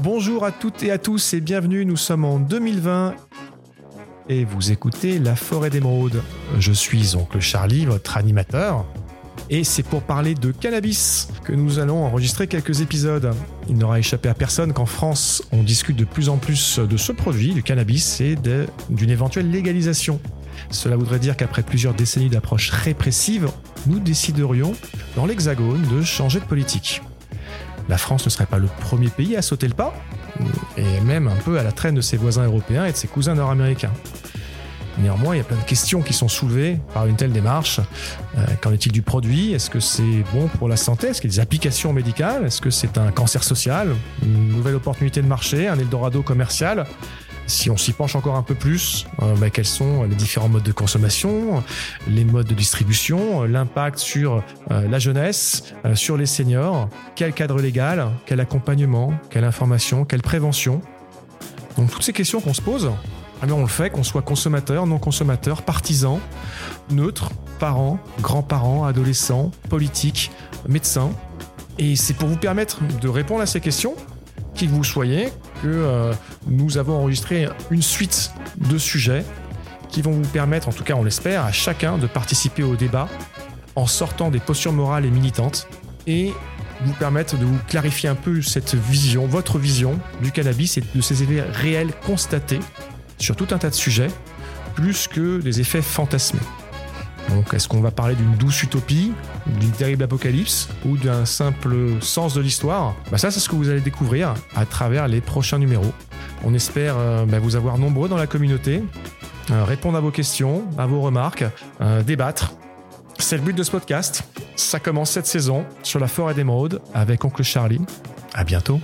Bonjour à toutes et à tous et bienvenue, nous sommes en 2020 et vous écoutez La Forêt d'Émeraude. Je suis Oncle Charlie, votre animateur, et c'est pour parler de cannabis que nous allons enregistrer quelques épisodes. Il n'aura échappé à personne qu'en France, on discute de plus en plus de ce produit, du cannabis, et d'une éventuelle légalisation. Cela voudrait dire qu'après plusieurs décennies d'approche répressive, nous déciderions, dans l'Hexagone, de changer de politique. La France ne serait pas le premier pays à sauter le pas, et même un peu à la traîne de ses voisins européens et de ses cousins nord-américains. Néanmoins, il y a plein de questions qui sont soulevées par une telle démarche. Euh, qu'en est-il du produit? Est-ce que c'est bon pour la santé? Est-ce qu'il y a des applications médicales? Est-ce que c'est un cancer social? Une nouvelle opportunité de marché Un Eldorado commercial? Si on s'y penche encore un peu plus, euh, bah, quels sont les différents modes de consommation, les modes de distribution, l'impact sur euh, la jeunesse, sur les seniors, quel cadre légal, quel accompagnement, quelle information, quelle prévention. Donc toutes ces questions qu'on se pose, ah on le fait, qu'on soit consommateur, non consommateur, partisan, neutre, parents, grands-parents, adolescents, politiques, médecins. Et c'est pour vous permettre de répondre à ces questions, qui que vous soyez, que euh, nous avons enregistré une suite de sujets qui vont vous permettre, en tout cas on l'espère, à chacun de participer au débat en sortant des postures morales et militantes et vous permettre de vous clarifier un peu cette vision, votre vision du cannabis et de ses effets réels constatés sur tout un tas de sujets, plus que des effets fantasmés. Donc, est-ce qu'on va parler d'une douce utopie, d'une terrible apocalypse ou d'un simple sens de l'histoire? Bah Ça, c'est ce que vous allez découvrir à travers les prochains numéros. On espère euh, bah, vous avoir nombreux dans la communauté, euh, répondre à vos questions, à vos remarques, euh, débattre. C'est le but de ce podcast. Ça commence cette saison sur la forêt d'émeraude avec Oncle Charlie. À bientôt.